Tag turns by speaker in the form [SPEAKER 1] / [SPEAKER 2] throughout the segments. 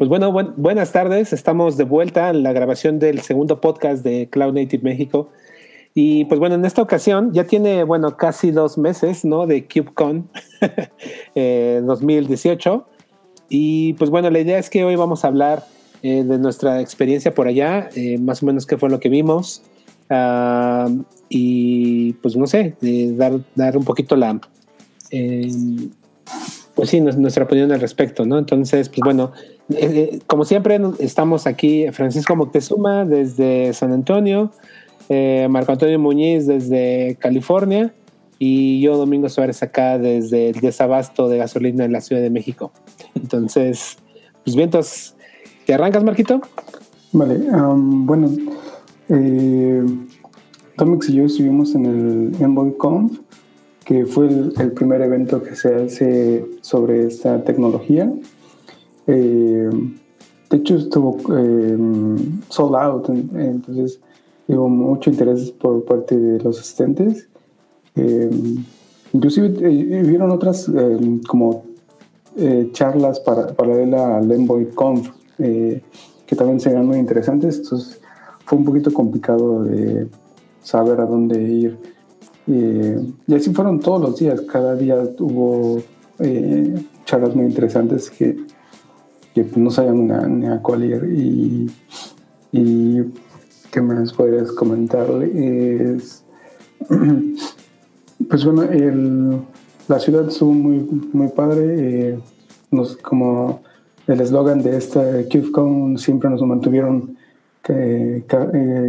[SPEAKER 1] Pues bueno, buenas tardes. Estamos de vuelta en la grabación del segundo podcast de Cloud Native México. Y pues bueno, en esta ocasión ya tiene, bueno, casi dos meses, ¿no? De KubeCon 2018. Eh, y pues bueno, la idea es que hoy vamos a hablar eh, de nuestra experiencia por allá, eh, más o menos qué fue lo que vimos. Ah, y pues no sé, dar, dar un poquito la pues sí, nuestra opinión al respecto, ¿no? Entonces, pues bueno, eh, eh, como siempre, estamos aquí Francisco Moctezuma desde San Antonio, eh, Marco Antonio Muñiz desde California y yo, Domingo Suárez, acá desde el desabasto de gasolina en la Ciudad de México. Entonces, pues bien, entonces, ¿te arrancas, Marquito?
[SPEAKER 2] Vale, bueno, eh, Tomix y yo estuvimos en el EnvoyConf que fue el, primer evento que se hace sobre esta tecnología. Eh, de hecho, estuvo eh, sold out, entonces hubo mucho interés por parte de los asistentes. Eh, inclusive vieron otras como charlas para, paralela al Envoy Conf, que también serían muy interesantes. Entonces fue un poquito complicado de saber a dónde ir y así fueron todos los días, cada día hubo eh, charlas muy interesantes que, que no sabían ni a cuál ir. Y, y ¿qué más podrías comentarle? Es, pues bueno, el, la ciudad estuvo muy, muy padre. Eh, como el eslogan de esta KubeCon siempre nos mantuvieron eh,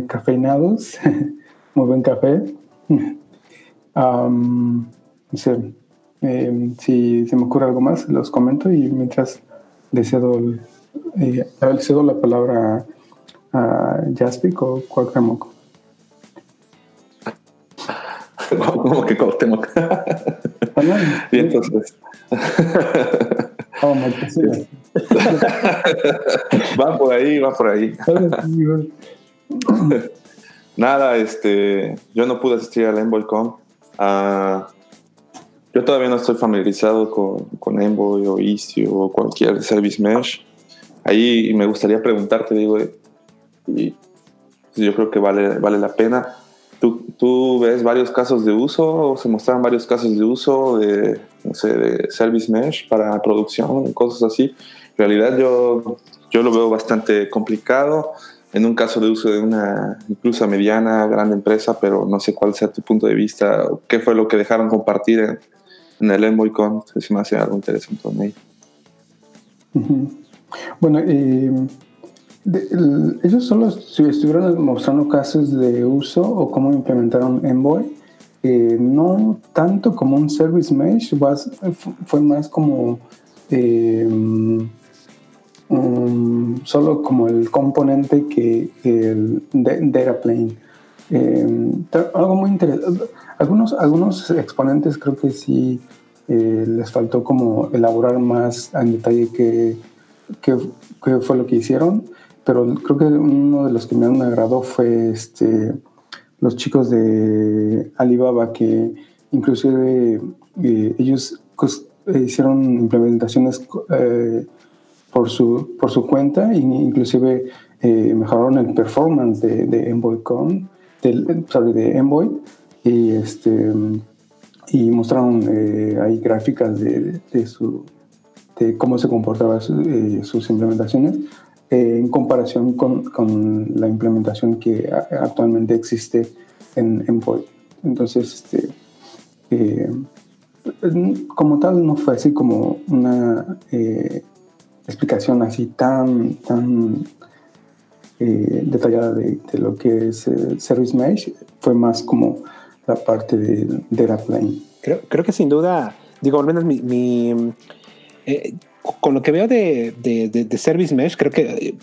[SPEAKER 2] cafeinados, muy buen café. Um, eh, si se me ocurre algo más, los comento y mientras le cedo, eh, cedo la palabra a Jaspic o Cuauhtémoc.
[SPEAKER 3] ¿Cómo que Cuauhtémoc? y entonces... Oh, va por ahí, va por ahí. Nada, este, yo no pude asistir al Envoycom Ah, yo todavía no estoy familiarizado con, con Envoy o Istio o cualquier service mesh. Ahí me gustaría preguntarte, digo, y yo creo que vale, vale la pena. ¿Tú, ¿Tú, ves varios casos de uso o se mostraron varios casos de uso de, no sé, de service mesh para producción, cosas así? En realidad yo, yo lo veo bastante complicado en un caso de uso de una incluso mediana, gran empresa, pero no sé cuál sea tu punto de vista, qué fue lo que dejaron compartir en, en el EnvoyCon, si me hace algo interesante con ello.
[SPEAKER 2] Bueno, ellos solo estuvieron mostrando casos de uso o cómo implementaron Envoy, eh, no tanto como un service mesh, fue más como... Eh, solo como el componente que, el data plane. Eh, algo muy interesante. Algunos, algunos exponentes creo que sí eh, les faltó como elaborar más en detalle qué, fue lo que hicieron, pero creo que uno de los que me han agradado fue este, los chicos de Alibaba que inclusive eh, ellos hicieron implementaciones por su, por su cuenta e inclusive eh, mejoraron el performance de, de EnvoyCon, de Envoy, y, este, y mostraron eh, ahí gráficas de, de, su, de cómo se comportaban eh, sus implementaciones en comparación con, con, la implementación que actualmente existe en Envoy. Entonces, este, como tal, no fue así como una explicación así tan, tan eh, detallada de, lo que es el Service Mesh, fue más como la parte de Data Plane.
[SPEAKER 1] Creo, que sin duda, digo, al menos mi, eh, con lo que veo de, Service Mesh, creo que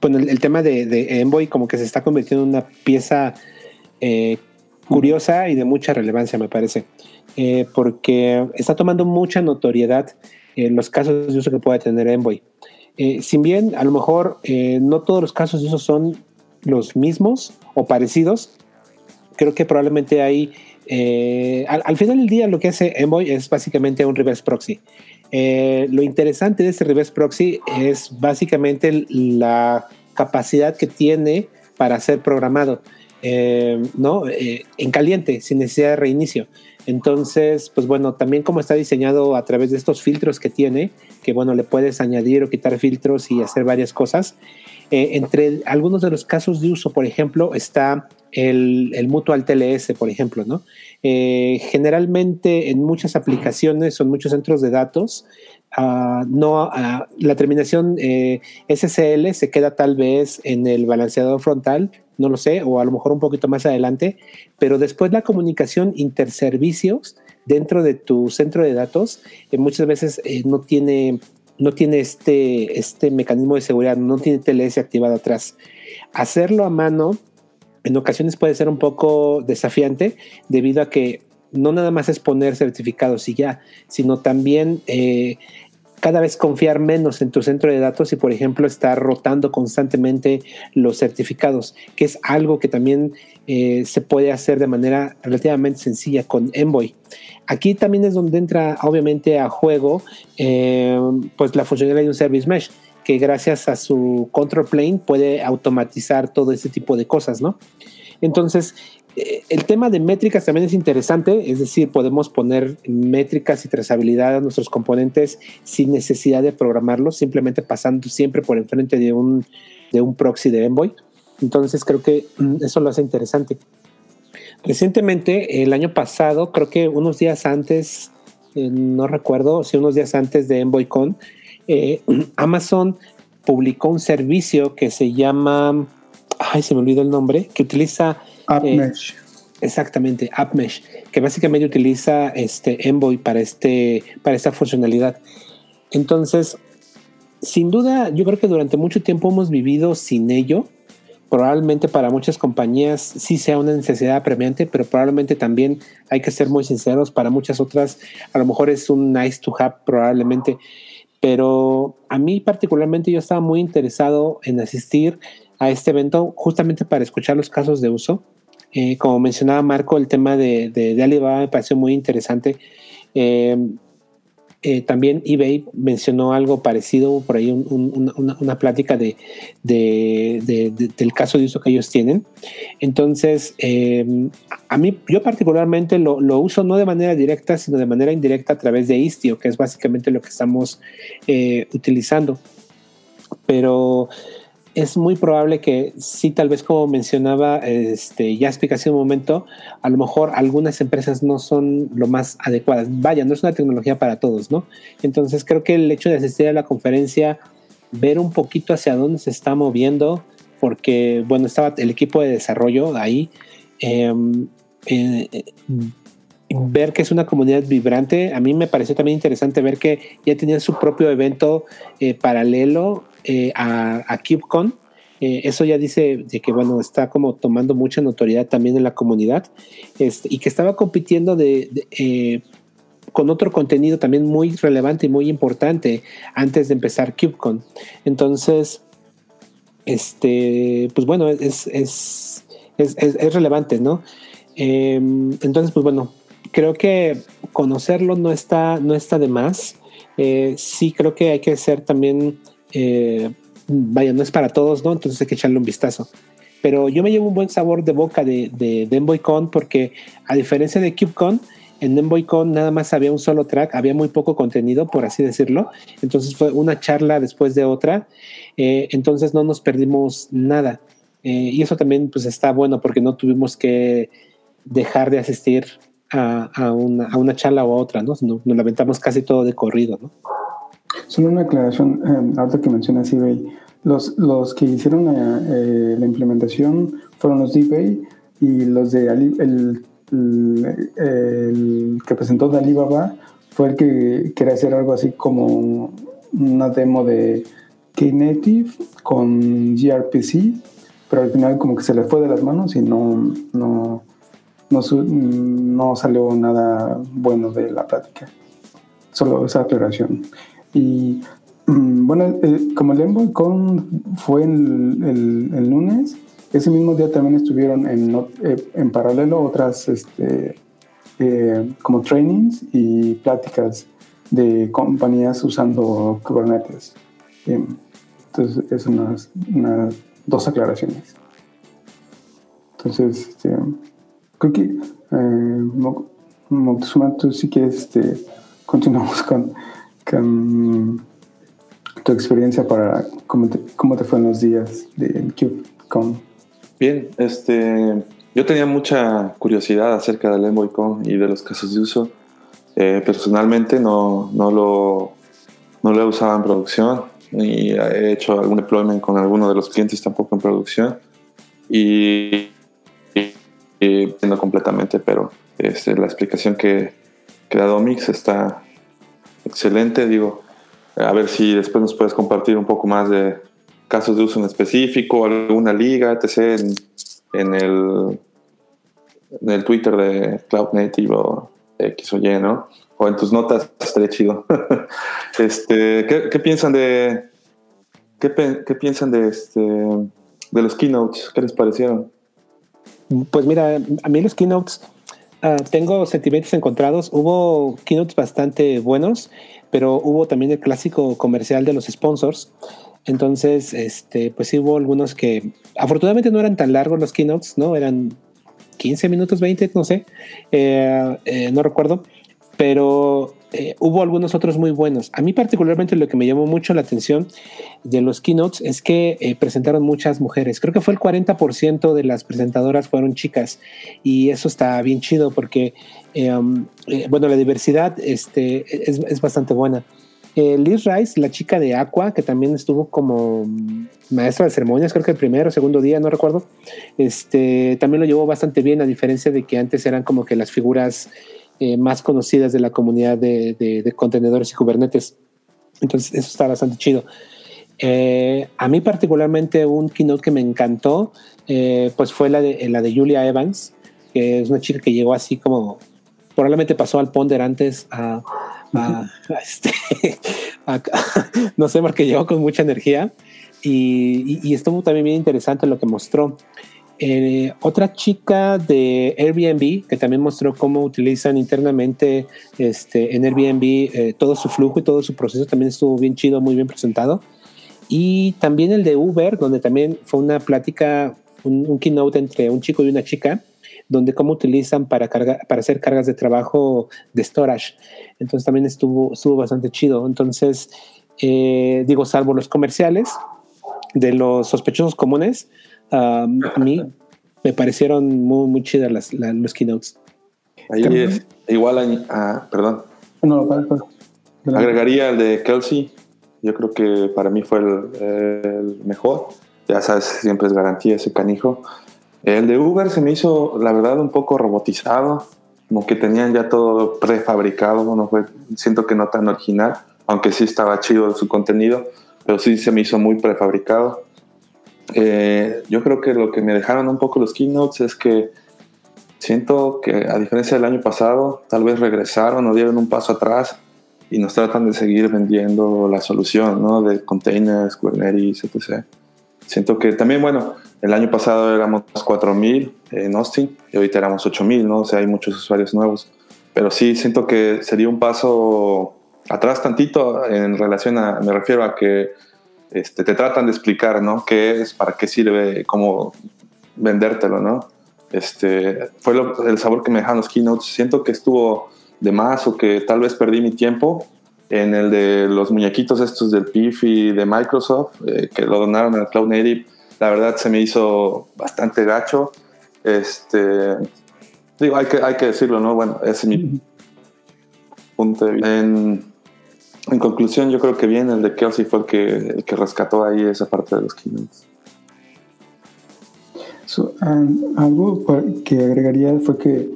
[SPEAKER 1] bueno, el, tema de, Envoy como que se está convirtiendo en una pieza eh, curiosa y de mucha relevancia, me parece, porque está tomando mucha notoriedad en los casos de uso que pueda tener Envoy. Eh, si bien a lo mejor eh, no todos los casos de uso son los mismos o parecidos, creo que probablemente hay, eh, al, final del día lo que hace Envoy es básicamente un reverse proxy. Eh, lo interesante de este reverse proxy es básicamente la capacidad que tiene para ser programado, eh, ¿no? Eh, en caliente, sin necesidad de reinicio. Entonces, pues bueno, también como está diseñado a través de estos filtros que tiene, que bueno, le puedes añadir o quitar filtros y hacer varias cosas. entre algunos de los casos de uso, por ejemplo, está el, Mutual TLS, por ejemplo, ¿no? Eh, generalmente en muchas aplicaciones o en muchos centros de datos, uh, no, uh, la terminación eh, SSL se queda tal vez en el balanceador frontal, no lo sé, o a lo mejor un poquito más adelante, pero después la comunicación interservicios dentro de tu centro de datos eh, muchas veces eh, no tiene no tiene este, este mecanismo de seguridad, no tiene TLS activado atrás. Hacerlo a mano en ocasiones puede ser un poco desafiante debido a que no nada más es poner certificados y ya, sino también eh, cada vez confiar menos en tu centro de datos y, por ejemplo, estar rotando constantemente los certificados, que es algo que también eh, se puede hacer de manera relativamente sencilla con Envoy. Aquí también es donde entra, obviamente, a juego eh, pues la funcionalidad de un Service Mesh que gracias a su control plane puede automatizar todo ese tipo de cosas, ¿no? Entonces, el tema de métricas también es interesante, es decir, podemos poner métricas y trazabilidad a nuestros componentes sin necesidad de programarlos, simplemente pasando siempre por enfrente de un, de un proxy de Envoy. Entonces, creo que mm, eso lo hace interesante. Recientemente, el año pasado, creo que unos días antes, eh, no recuerdo, si unos días antes de EnvoyCon, eh, Amazon publicó un servicio que se llama, ay, se me olvidó el nombre, que utiliza...
[SPEAKER 2] AppMesh.
[SPEAKER 1] Exactamente, AppMesh, que básicamente utiliza este Envoy para, este, para esta funcionalidad. Entonces, sin duda, yo creo que durante mucho tiempo hemos vivido sin ello. Probablemente para muchas compañías sí sea una necesidad apremiante, pero probablemente también hay que ser muy sinceros. Para muchas otras, a lo mejor es un nice to have, probablemente pero a mí particularmente yo estaba muy interesado en asistir a este evento justamente para escuchar los casos de uso. Eh, como mencionaba Marco, el tema de, Alibaba me pareció muy interesante. Eh, eh, también eBay mencionó algo parecido, por ahí un, un, una, plática de, de, del caso de uso que ellos tienen. Entonces, a mí, yo particularmente lo, lo, uso no de manera directa, sino de manera indirecta a través de Istio, que es básicamente lo que estamos utilizando. Pero es muy probable que sí, tal vez como mencionaba, este, hace un momento, a lo mejor algunas empresas no son lo más adecuadas. Vaya, no es una tecnología para todos, ¿no? Entonces creo que el hecho de asistir a la conferencia, ver un poquito hacia dónde se está moviendo, porque, bueno, estaba el equipo de desarrollo ahí, eh, eh, ver que es una comunidad vibrante. A mí me pareció también interesante ver que ya tenían su propio evento eh, paralelo eh, a, KubeCon. Eh, eso ya dice de que, bueno, está como tomando mucha notoriedad también en la comunidad este, y que estaba compitiendo eh, con otro contenido también muy relevante y muy importante antes de empezar KubeCon. Entonces, este, pues bueno, es, es, es, es relevante, ¿no? Em, entonces, pues bueno, creo que conocerlo no está, no está de más. Sí creo que hay que ser también, eh, vaya, no es para todos, ¿no? Entonces hay que echarle un vistazo. Pero yo me llevo un buen sabor de boca de, de, EnvoyCon porque a diferencia de KubeCon, en EnvoyCon nada más había un solo track, había muy poco contenido, por así decirlo. Entonces fue una charla después de otra. Eh, entonces no nos perdimos nada. Eh, y eso también pues está bueno porque no tuvimos que dejar de asistir a, a, una, a una, charla o a otra, ¿no? Nos, nos lamentamos casi todo de corrido, ¿no?
[SPEAKER 2] Solo una aclaración, eh, ahorita que mencionas eBay, los, los que hicieron eh, la implementación fueron los de eBay y los de Ali, el, que presentó de Alibaba fue el que quería hacer algo así como una demo de Knative con gRPC, pero al final como que se le fue de las manos y no, no, no, no salió nada bueno de la plática. Solo esa aclaración. Y bueno, eh, como el EnvoyCon fue el, el, lunes, ese mismo día también estuvieron en, eh, en paralelo otras este, eh, como trainings y pláticas de compañías usando Kubernetes. Entonces, es unas, dos aclaraciones. Entonces, este, creo que eh, Moctezuma, tú sí que este, continuamos con, tu experiencia para cómo te, cómo te fue en los días de KubeCon.
[SPEAKER 3] Bien, este, yo tenía mucha curiosidad acerca del EnvoyCon y de los casos de uso. Eh, personalmente no, no, lo, no lo he usado en producción ni he hecho algún deployment con alguno de los clientes tampoco en producción y, entiendo completamente, pero este, la explicación que, que da Domix está excelente. Digo, a ver si después nos puedes compartir un poco más de casos de uso en específico, alguna liga, etc. en, el, en el Twitter de Cloud Native o X o Y, ¿no? O en tus notas estaría chido. este, ¿qué, piensan de qué, piensan de este de los keynotes? ¿Qué les parecieron?
[SPEAKER 1] Pues mira, a mí los keynotes ah, tengo sentimientos encontrados. Hubo keynotes bastante buenos, pero hubo también el clásico comercial de los sponsors. Entonces, este, pues hubo algunos que afortunadamente no eran tan largos los keynotes, ¿no? Eran 15 minutos, 20, no sé, eh, eh, no recuerdo, pero eh, hubo algunos otros muy buenos. A mí particularmente lo que me llamó mucho la atención de los keynotes es que presentaron muchas mujeres. Creo que fue el 40% de las presentadoras fueron chicas y eso está bien chido porque, um, bueno, la diversidad este, es, es bastante buena. Eh, Liz Rice, la chica de Aqua, que también estuvo como maestra de ceremonias, creo que el primero o segundo día, no recuerdo, este, también lo llevó bastante bien, a diferencia de que antes eran como que las figuras eh, más conocidas de la comunidad de, contenedores y Kubernetes. Entonces, eso está bastante chido. Eh, a mí particularmente un keynote que me encantó, pues fue la de, la de Julia Evans, que es una chica que llegó así como, probablemente pasó al Ponder antes a este, no sé, porque llegó con mucha energía y, estuvo también bien interesante lo que mostró. Eh, otra chica de Airbnb que también mostró cómo utilizan internamente este, en Airbnb eh, todo su flujo y todo su proceso también estuvo bien chido, muy bien presentado. Y también el de Uber, donde también fue una plática, un, un keynote entre un chico y una chica, donde cómo utilizan para, cargar, para hacer cargas de trabajo de storage. Entonces también estuvo, estuvo bastante chido. Entonces, eh, digo, salvo los comerciales de los sospechosos comunes, a mí me parecieron muy, muy chidas las, los keynotes.
[SPEAKER 3] Ahí es igual a, perdón. No, Agregaría el de Kelsey. Yo creo que para mí fue el, el mejor. Ya sabes, siempre es garantía ese canijo. El de Uber se me hizo, la verdad, un poco robotizado, como que tenían ya todo prefabricado, bueno, fue, siento que no tan original, aunque sí estaba chido su contenido, pero sí se me hizo muy prefabricado. Eh, yo creo que lo que me dejaron un poco los keynotes es que siento que a diferencia del año pasado, tal vez regresaron o dieron un paso atrás y nos tratan de seguir vendiendo la solución, ¿no? De containers, Kubernetes, etc. Siento que también, bueno, el año pasado éramos 4.000 en Austin y ahorita éramos 8.000, ¿no? O sea, hay muchos usuarios nuevos. Pero sí siento que sería un paso atrás tantito en relación a, me refiero a que este, te tratan de explicar, ¿no? ¿Qué es, para qué sirve, cómo vendértelo, ¿no? Este, fue el sabor que me dejaron los keynotes. Siento que estuvo de más o que tal vez perdí mi tiempo en el de los muñequitos estos del PIF y de Microsoft, eh, que lo donaron al Cloud Native la verdad se me hizo bastante gacho. Este, digo, hay que, hay que decirlo, ¿no? Bueno, ese es mi punto de vista. En, conclusión, yo creo que bien el de Kelsey fue el que, el que rescató ahí esa parte de los keynotes.
[SPEAKER 2] Um, algo que agregaría fue que,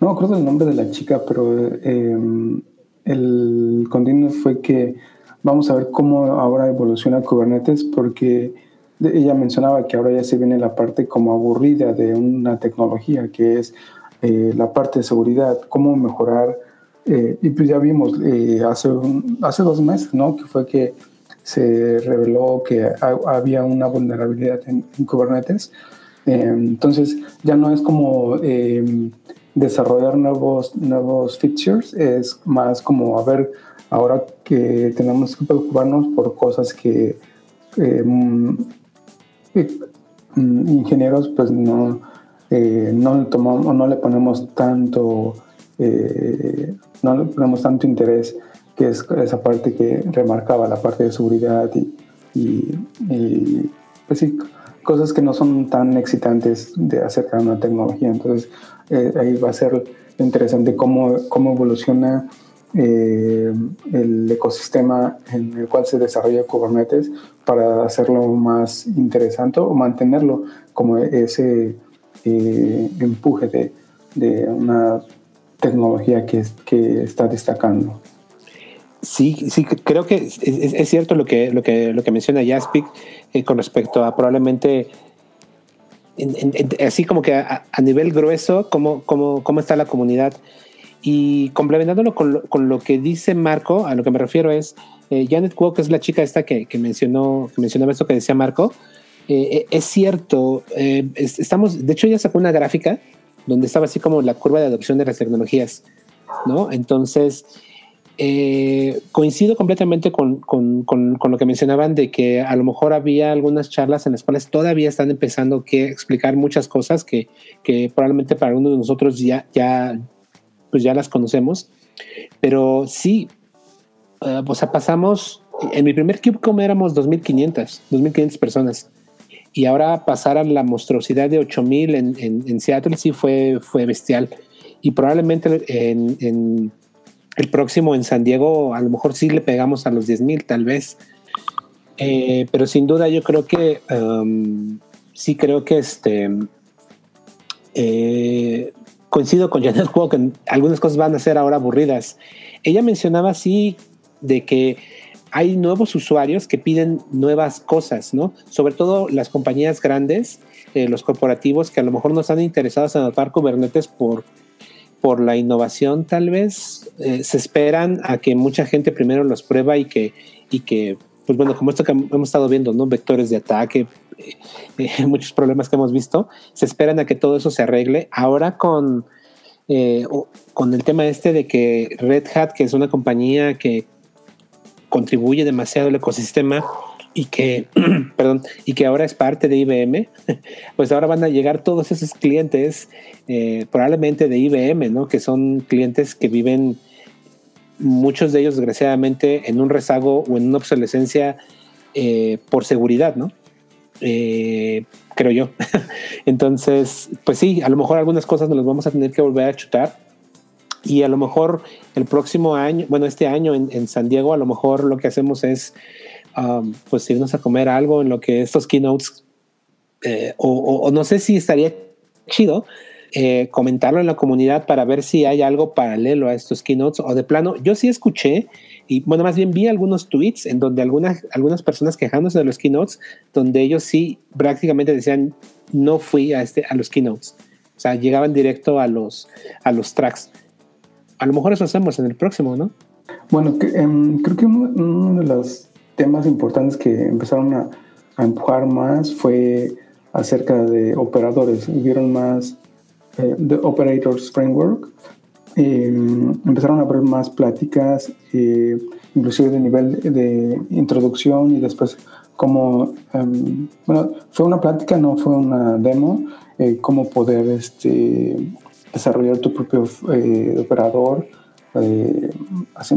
[SPEAKER 2] no me acuerdo el nombre de la chica, pero em, el continuo fue que vamos a ver cómo ahora evoluciona Kubernetes porque ella mencionaba que ahora ya se viene la parte como aburrida de una tecnología, que es eh, la parte de seguridad, cómo mejorar. Eh, y pues ya vimos eh, hace, hace dos meses, ¿no? Que fue que se reveló que había una vulnerabilidad en, Kubernetes. entonces ya no es como desarrollar nuevos, nuevos features, es más como a ver ahora que tenemos que preocuparnos por cosas que eh, mm, mm, ingenieros pues no, eh, no le tomamos no le ponemos tanto no le tanto interés que es esa parte que remarcaba la parte de seguridad y, pues sí, cosas que no son tan excitantes de acercar una tecnología. Entonces, eh, ahí va a ser interesante cómo, cómo evoluciona eh, el ecosistema en el cual se desarrolla Kubernetes para hacerlo más interesante o mantenerlo como ese eh, empuje de, de, una tecnología que, que está destacando.
[SPEAKER 1] Sí, sí, creo que es, cierto lo que, lo que, lo que menciona Jaspic eh, con respecto a probablemente, así como que a, nivel grueso, cómo, cómo, cómo, está la comunidad. Y complementándolo con lo, con lo, que dice Marco, a lo que me refiero es, eh, Janet Kuo, que es la chica esta que, que, mencionó, que mencionaba esto que decía Marco, eh, es cierto, estamos, de hecho ella sacó una gráfica donde estaba así como la curva de adopción de las tecnologías, ¿no? Entonces, eh, coincido completamente con, con, con, lo que mencionaban de que a lo mejor había algunas charlas en las cuales todavía están empezando que explicar muchas cosas que, que probablemente para uno de nosotros ya, ya, pues ya las conocemos. Pero sí, uh, o sea, pasamos, en mi primer KubeCom éramos 2.500, 2.500 personas. Y ahora pasar a la monstruosidad de 8.000 en, en, Seattle sí fue, fue bestial. Y probablemente en, el próximo en San Diego a lo mejor sí le pegamos a los 10 mil, tal vez. Eh, pero sin duda yo creo que um, sí creo que este eh, coincido con Janet Walken, algunas cosas van a ser ahora aburridas. Ella mencionaba así de que hay nuevos usuarios que piden nuevas cosas, ¿no? Sobre todo las compañías grandes, eh, los corporativos que a lo mejor no están interesados en adoptar Kubernetes por por la innovación tal vez eh, se esperan a que mucha gente primero los prueba y que, y que pues bueno, como esto que hemos estado viendo, ¿no? Vectores de ataque, eh, muchos problemas que hemos visto, se esperan a que todo eso se arregle. Ahora con, con el tema este de que Red Hat, que es una compañía que contribuye demasiado al ecosistema, y que, perdón, y que ahora es parte de IBM, pues ahora van a llegar todos esos clientes, eh, probablemente de IBM, ¿no? Que son clientes que viven, muchos de ellos desgraciadamente, en un rezago o en una obsolescencia eh, por seguridad, ¿no? Eh, creo yo. Entonces, pues sí, a lo mejor algunas cosas nos las vamos a tener que volver a chutar. Y a lo mejor el próximo año, bueno, este año en, en San Diego, a lo mejor lo que hacemos es um, pues irnos a comer algo en lo que estos keynotes, eh, o, no sé si estaría chido eh, comentarlo en la comunidad para ver si hay algo paralelo a estos keynotes o de plano. Yo sí escuché y bueno, más bien vi algunos tweets en donde algunas, algunas personas quejándose de los keynotes, donde ellos sí prácticamente decían no fui a, este, a los keynotes. O sea, llegaban directo a los, a los tracks. A lo mejor eso hacemos en el próximo, ¿no?
[SPEAKER 2] Bueno, em, creo que uno de los temas importantes que empezaron a, empujar más fue acerca de operadores. Vieron más eh, de Operators Framework. Em, empezaron a haber más pláticas, eh, inclusive de nivel de, introducción y después como, em, bueno, fue una plática, no fue una demo, eh, cómo poder este, desarrollar tu propio operador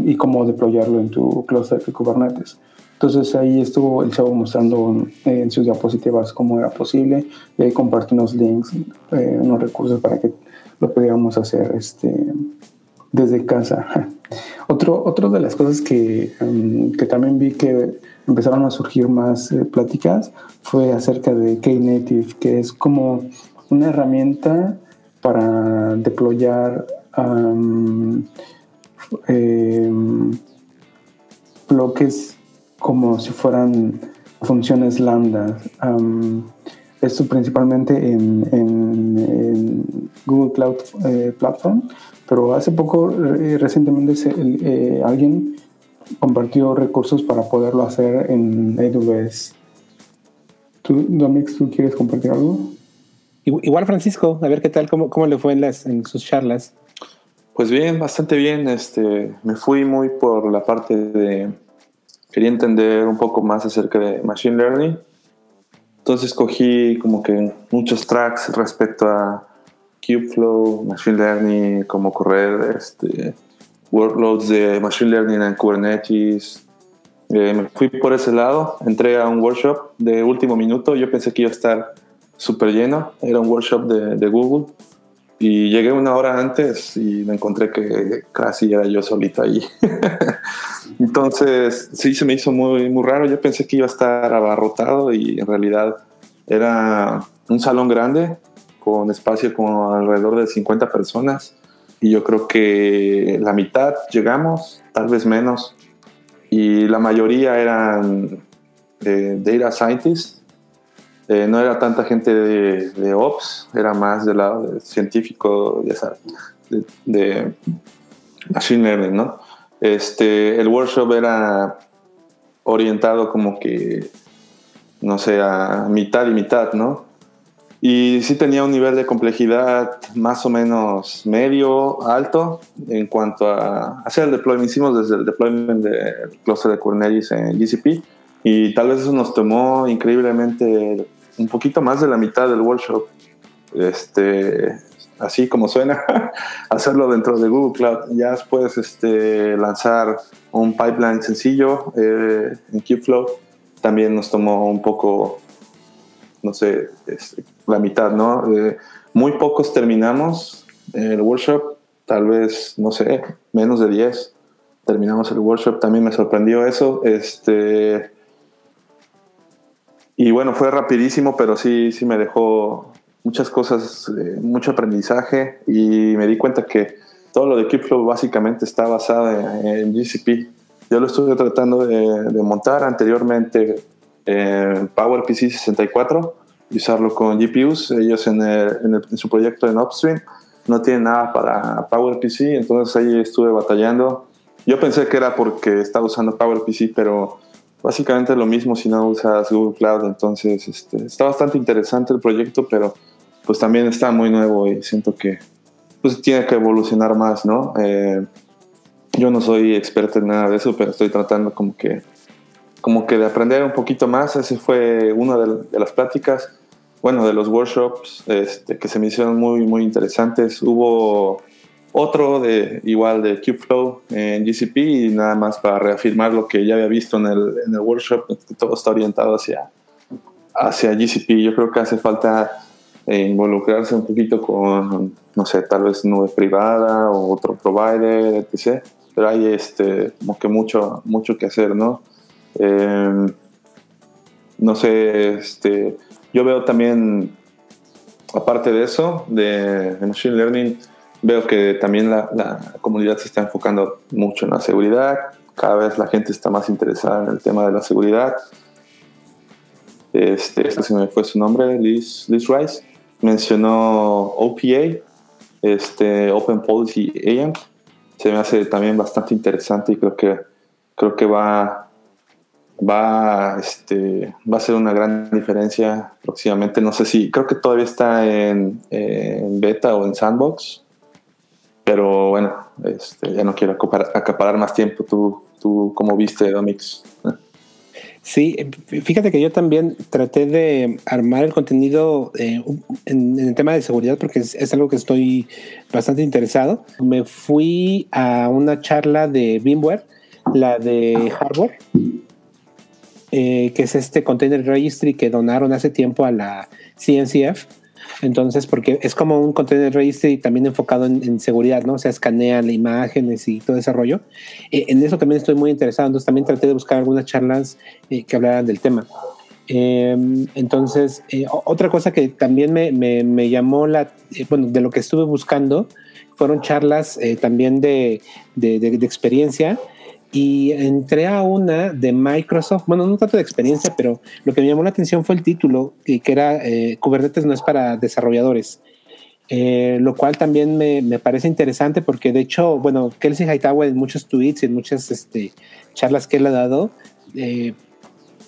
[SPEAKER 2] y cómo deployarlo en tu cluster de Kubernetes. Entonces ahí estuvo el chavo mostrando en sus diapositivas cómo era posible y ahí compartí unos links, eh, unos recursos para que lo pudiéramos hacer este, desde casa. Otro, otro de las cosas que, em, que también vi que empezaron a surgir más eh, pláticas fue acerca de Knative, que es como una herramienta para deployar em, bloques como si fueran funciones lambda. esto principalmente en, Google Cloud eh, Platform, pero hace poco, recientemente, eh, alguien compartió recursos para poderlo hacer en AWS. ¿Tú, Domix, tú quieres compartir algo?
[SPEAKER 1] Igual Francisco, a ver qué tal, cómo, cómo le fue en, las, en sus charlas.
[SPEAKER 3] Pues bien, bastante bien. Este, me fui muy por la parte de quería entender un poco más acerca de machine learning. Entonces cogí como que muchos tracks respecto a Kubeflow, machine learning, cómo correr este, workloads de machine learning en Kubernetes. Eh, me fui por ese lado, entré a un workshop de último minuto. Yo pensé que iba a estar súper lleno. Era un workshop de, de Google y llegué una hora antes y me encontré que casi era yo solito ahí. Entonces, sí, se me hizo muy, muy raro. Yo pensé que iba a estar abarrotado y en realidad era un salón grande con espacio con alrededor de 50 personas. Y yo creo que la mitad llegamos, tal vez menos. Y la mayoría eran eh, data scientists eh, no era tanta gente de, Ops, era más del lado científico, ya sabes, de, Machine Learning, ¿no? Este, el workshop era orientado como que, no sé, a mitad y mitad, ¿no? Y sí tenía un nivel de complejidad más o menos medio, alto, en cuanto a hacer el deployment. Hicimos desde el deployment del cluster de Kubernetes en GCP y tal vez eso nos tomó increíblemente un poquito más de la mitad del workshop. Este, así como suena, hacerlo dentro de Google Cloud. Ya después este, lanzar un pipeline sencillo eh, en Kubeflow también nos tomó un poco, no sé, este, la mitad, ¿no? Eh, muy pocos terminamos el workshop, tal vez, no sé, menos de 10 terminamos el workshop. También me sorprendió eso. Este, y bueno, fue rapidísimo, pero sí, sí me dejó muchas cosas, eh, mucho aprendizaje y me di cuenta que todo lo de Kubeflow básicamente está basado en, GCP. Yo lo estuve tratando de, montar anteriormente en PowerPC 64 y usarlo con GPUs. Ellos en, en, su proyecto en Upstream no tienen nada para PowerPC, entonces ahí estuve batallando. Yo pensé que era porque estaba usando PowerPC, pero básicamente lo mismo si no usas Google Cloud. Entonces, este, está bastante interesante el proyecto, pero pues también está muy nuevo y siento que pues tiene que evolucionar más, ¿no? Eh, yo no soy experto en nada de eso, pero estoy tratando como que, como que de aprender un poquito más. Ese fue una de, las pláticas, bueno, de los workshops este, que se me hicieron muy, muy interesantes. Hubo otro de igual de Kubeflow en GCP y nada más para reafirmar lo que ya había visto en el, en el workshop, que todo está orientado hacia, hacia GCP. Yo creo que hace falta eh, involucrarse un poquito con, no sé, tal vez nube privada o otro provider, etc. Pero hay este, como que mucho, mucho que hacer, ¿no? Em, no sé, este, yo veo también, aparte de eso, de Machine Learning, veo que también la, comunidad se está enfocando mucho en la seguridad. Cada vez la gente está más interesada en el tema de la seguridad. Este, este se me fue su nombre, Liz, Liz Rice, mencionó OPA, este, Open Policy Agent. Se me hace también bastante interesante y creo que, creo que va, va, este, va a ser una gran diferencia próximamente. No sé si, creo que todavía está en, en beta o en sandbox pero bueno, este, ya no quiero acaparar, más tiempo. ¿Tú, tú cómo viste Domix?
[SPEAKER 1] Sí, fíjate que yo también traté de armar el contenido eh, en, el tema de seguridad porque es, algo que estoy bastante interesado. Me fui a una charla de VMware, la de Harbor, eh, que es este Container Registry que donaron hace tiempo a la CNCF entonces, porque es como un container registry también enfocado en, seguridad, ¿no? O sea, escanea las imágenes y todo ese rollo. Eh, en eso también estoy muy interesado. Entonces, también traté de buscar algunas charlas eh, que hablaran del tema. Em, entonces, eh, otra cosa que también me, me, llamó la, bueno, de lo que estuve buscando, fueron charlas también de, de, de experiencia y entré a una de Microsoft, bueno, no tanto de experiencia, pero lo que me llamó la atención fue el título, que era eh, Kubernetes no es para desarrolladores. Eh, lo cual también me, me, parece interesante porque de hecho, bueno, Kelsey Hightower en muchos tweets y en muchas este, charlas que él ha dado, eh,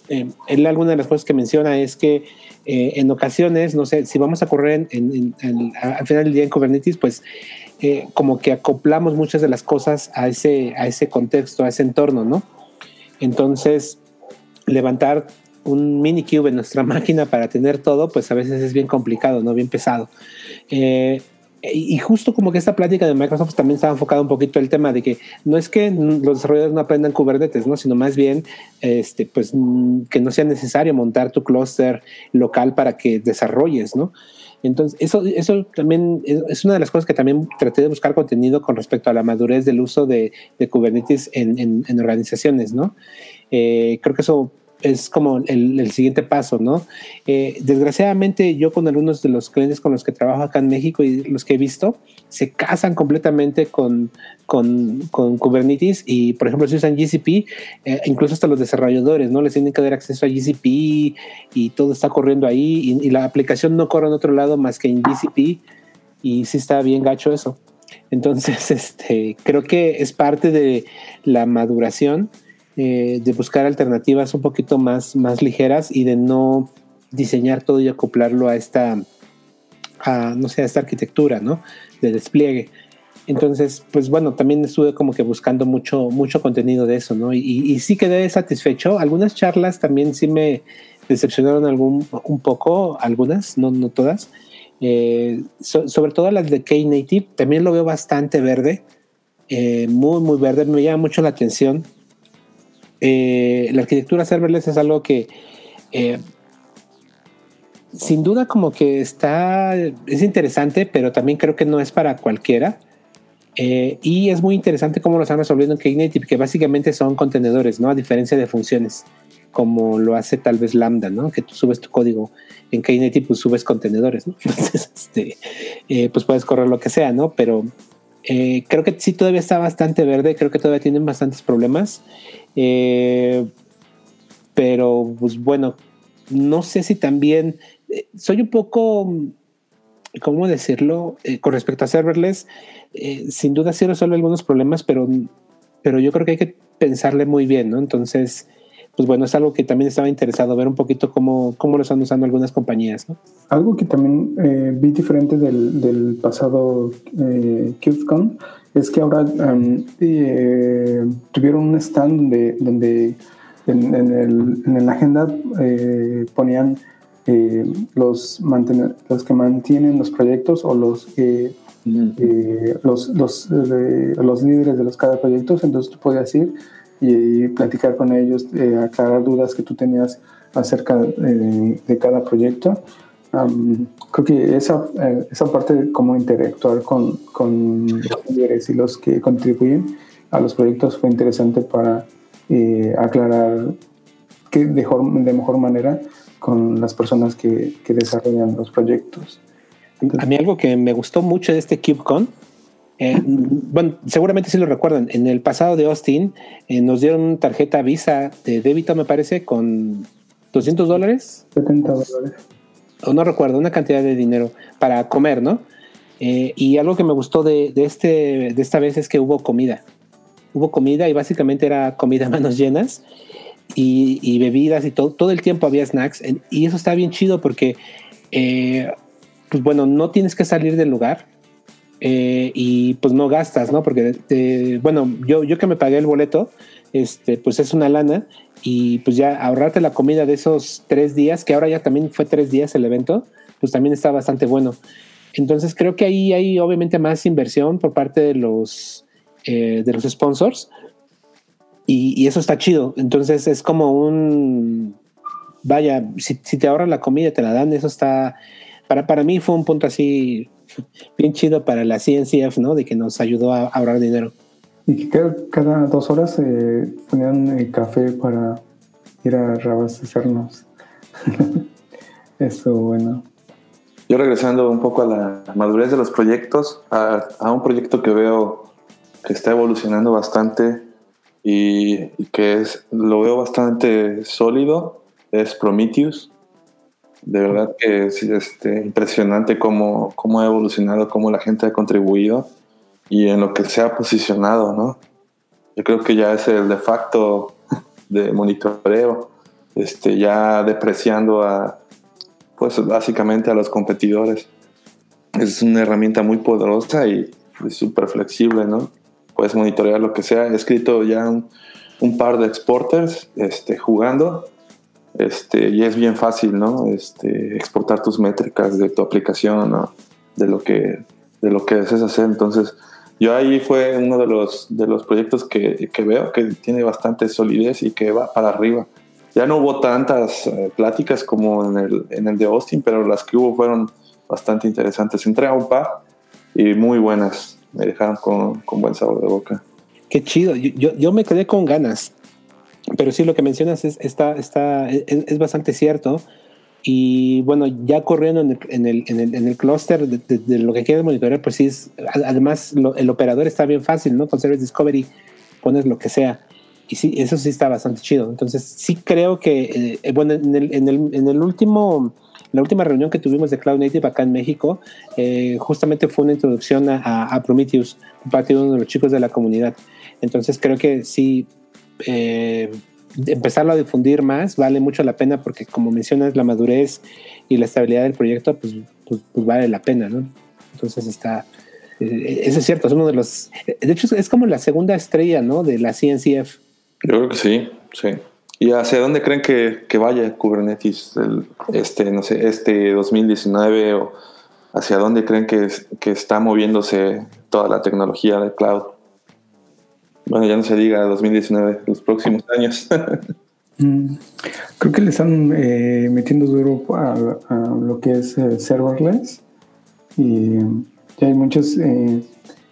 [SPEAKER 1] eh, él alguna de las cosas que menciona es que eh, en ocasiones, no sé, si vamos a correr en, al final del día en Kubernetes, pues eh, como que acoplamos muchas de las cosas a ese, a ese contexto, a ese entorno, ¿no? Entonces, levantar un mini cube en nuestra máquina para tener todo, pues a veces es bien complicado, ¿no? Bien pesado. Eh, y justo como que esta plática de Microsoft también estaba enfocada un poquito el tema de que no es que los desarrolladores no aprendan Kubernetes, ¿no? sino más bien este, pues, mm, que no sea necesario montar tu clúster local para que desarrolles, ¿no? Entonces, eso, eso también es una de las cosas que también traté de buscar contenido con respecto a la madurez del uso de, Kubernetes en, en, organizaciones, ¿no? Eh, creo que eso es como el, siguiente paso, ¿no? Eh, desgraciadamente yo con algunos de los clientes con los que trabajo acá en México y los que he visto, se casan completamente con, con, Kubernetes y, por ejemplo, si usan GCP, eh, incluso hasta los desarrolladores, ¿no? Les tienen que dar acceso a GCP y todo está corriendo ahí y, la aplicación no corre en otro lado más que en GCP y sí está bien gacho eso. Entonces, este, creo que es parte de la maduración eh, de buscar alternativas un poquito más, más ligeras y de no diseñar todo y acoplarlo a esta, a, no sé, a esta arquitectura, ¿no? De despliegue. Entonces, pues bueno, también estuve como que buscando mucho, mucho contenido de eso, ¿no? Y, y sí quedé satisfecho. Algunas charlas también sí me decepcionaron algún, un poco, algunas, no, no todas. Eh, sobre todo las de Knative, también lo veo bastante verde, eh, muy, muy verde. Me llama mucho la atención eh, la arquitectura serverless es algo que eh, sin duda como que está, es interesante, pero también creo que no es para cualquiera. Eh, y es muy interesante cómo lo están resolviendo en Knative, que básicamente son contenedores, ¿no? A diferencia de funciones, como lo hace tal vez Lambda, ¿no? Que tú subes tu código en Knative, pues subes contenedores, ¿no? Entonces, este, pues puedes correr lo que sea, ¿no? Pero creo que sí todavía está bastante verde, creo que todavía tienen bastantes problemas. Eh, pero, pues bueno, no sé si también eh, soy un poco, ¿cómo decirlo? Eh, con respecto a serverless, sin duda sí resuelve algunos problemas, pero, pero yo creo que hay que pensarle muy bien, ¿no? Entonces, pues bueno, es algo que también estaba interesado ver un poquito cómo, cómo lo están usando algunas compañías, ¿no?
[SPEAKER 2] Algo que también vi diferente del, del pasado eh, KubeCon es que ahora eh, tuvieron un stand donde, donde en, el, en la agenda eh, ponían eh, los, los que mantienen los proyectos o los, los, los, los, líderes de los cada proyectos. Entonces tú podías ir y, platicar con ellos, aclarar dudas que tú tenías acerca de cada proyecto creo que esa, eh, esa parte de cómo interactuar con, con los líderes y los que contribuyen a los proyectos fue interesante para eh, aclarar que de mejor, de mejor manera con las personas que, que desarrollan los proyectos.
[SPEAKER 1] a mí algo que me gustó mucho de este KubeCon, eh, bueno, seguramente si lo recuerdan, en el pasado de Austin nos dieron tarjeta Visa de débito, me parece, con 200 dólares.
[SPEAKER 2] 70 dólares
[SPEAKER 1] o no recuerdo, una cantidad de dinero para comer, ¿no? Eh, y algo que me gustó de, este, de esta vez es que hubo comida. Hubo comida y básicamente era comida a manos llenas y, bebidas y todo, todo el tiempo había snacks. Y eso está bien chido porque, eh, pues bueno, no tienes que salir del lugar eh, y pues no gastas, ¿no? Porque, bueno, yo, yo que me pagué el boleto, este, pues es una lana y pues ya ahorrarte la comida de esos tres días, que ahora ya también fue tres días el evento, pues también está bastante bueno. Entonces creo que ahí hay obviamente más inversión por parte de los, eh, de los sponsors y, eso está chido. Entonces es como un, vaya, si, te ahorran la comida, te la dan, eso está, para, para mí fue un punto así bien chido para la CNCF, ¿no? De que nos ayudó a ahorrar dinero.
[SPEAKER 2] Y que cada, dos horas eh, ponían el café para ir a reabastecernos. Eso, bueno.
[SPEAKER 3] Yo regresando un poco a la madurez de los proyectos, a, un proyecto que veo que está evolucionando bastante y, que es, lo veo bastante sólido, es Prometheus. De verdad que es este, impresionante cómo, cómo ha evolucionado, cómo la gente ha contribuido y en lo que se ha posicionado, ¿no? Yo creo que ya es el de facto de monitoreo este, ya depreciando a, pues básicamente a los competidores. Es una herramienta muy poderosa y súper flexible, ¿no? Puedes monitorear lo que sea. He escrito ya un, par de exporters este, jugando este, y es bien fácil, ¿no? Este, exportar tus métricas de tu aplicación, ¿no? de lo que de lo que desees hacer. Entonces, yo ahí fue uno de los, de los proyectos que, que veo que tiene bastante solidez y que va para arriba. Ya no hubo tantas eh, pláticas como en el, en el de Austin, pero las que hubo fueron bastante interesantes. Entré a un par y muy buenas. Me dejaron con, con buen sabor de boca.
[SPEAKER 1] Qué chido. Yo, yo, me quedé con ganas. Pero sí, lo que mencionas es, está, está, es, es bastante cierto. Y bueno, ya corriendo en el, en el, en el, en el clúster de, lo que quieres monitorear, pues sí, es, además el operador está bien fácil, ¿no? Con Service Discovery pones lo que sea. Y sí, eso sí está bastante chido. Entonces, sí creo que, eh, bueno, en el, en, el, en el último, la última reunión que tuvimos de Cloud Native acá en México, eh, justamente fue una introducción a, a Prometheus por parte de uno de los chicos de la comunidad. Entonces, creo que sí, eh, empezarlo a difundir más vale mucho la pena porque, como mencionas, la madurez y la estabilidad del proyecto, pues, pues, pues vale la pena, ¿no? Entonces está, eso es cierto, es uno de los, de hecho es como la segunda estrella, ¿no? De la CNCF.
[SPEAKER 3] Yo creo que sí, sí. ¿Y hacia dónde creen que, que vaya Kubernetes este, no sé, este 2019 o hacia dónde creen que, que está moviéndose toda la tecnología de cloud? Bueno, ya no se diga 2019, los próximos años.
[SPEAKER 2] Mm, creo que le están eh, metiendo duro a, lo que es eh, serverless y ya hay muchas eh,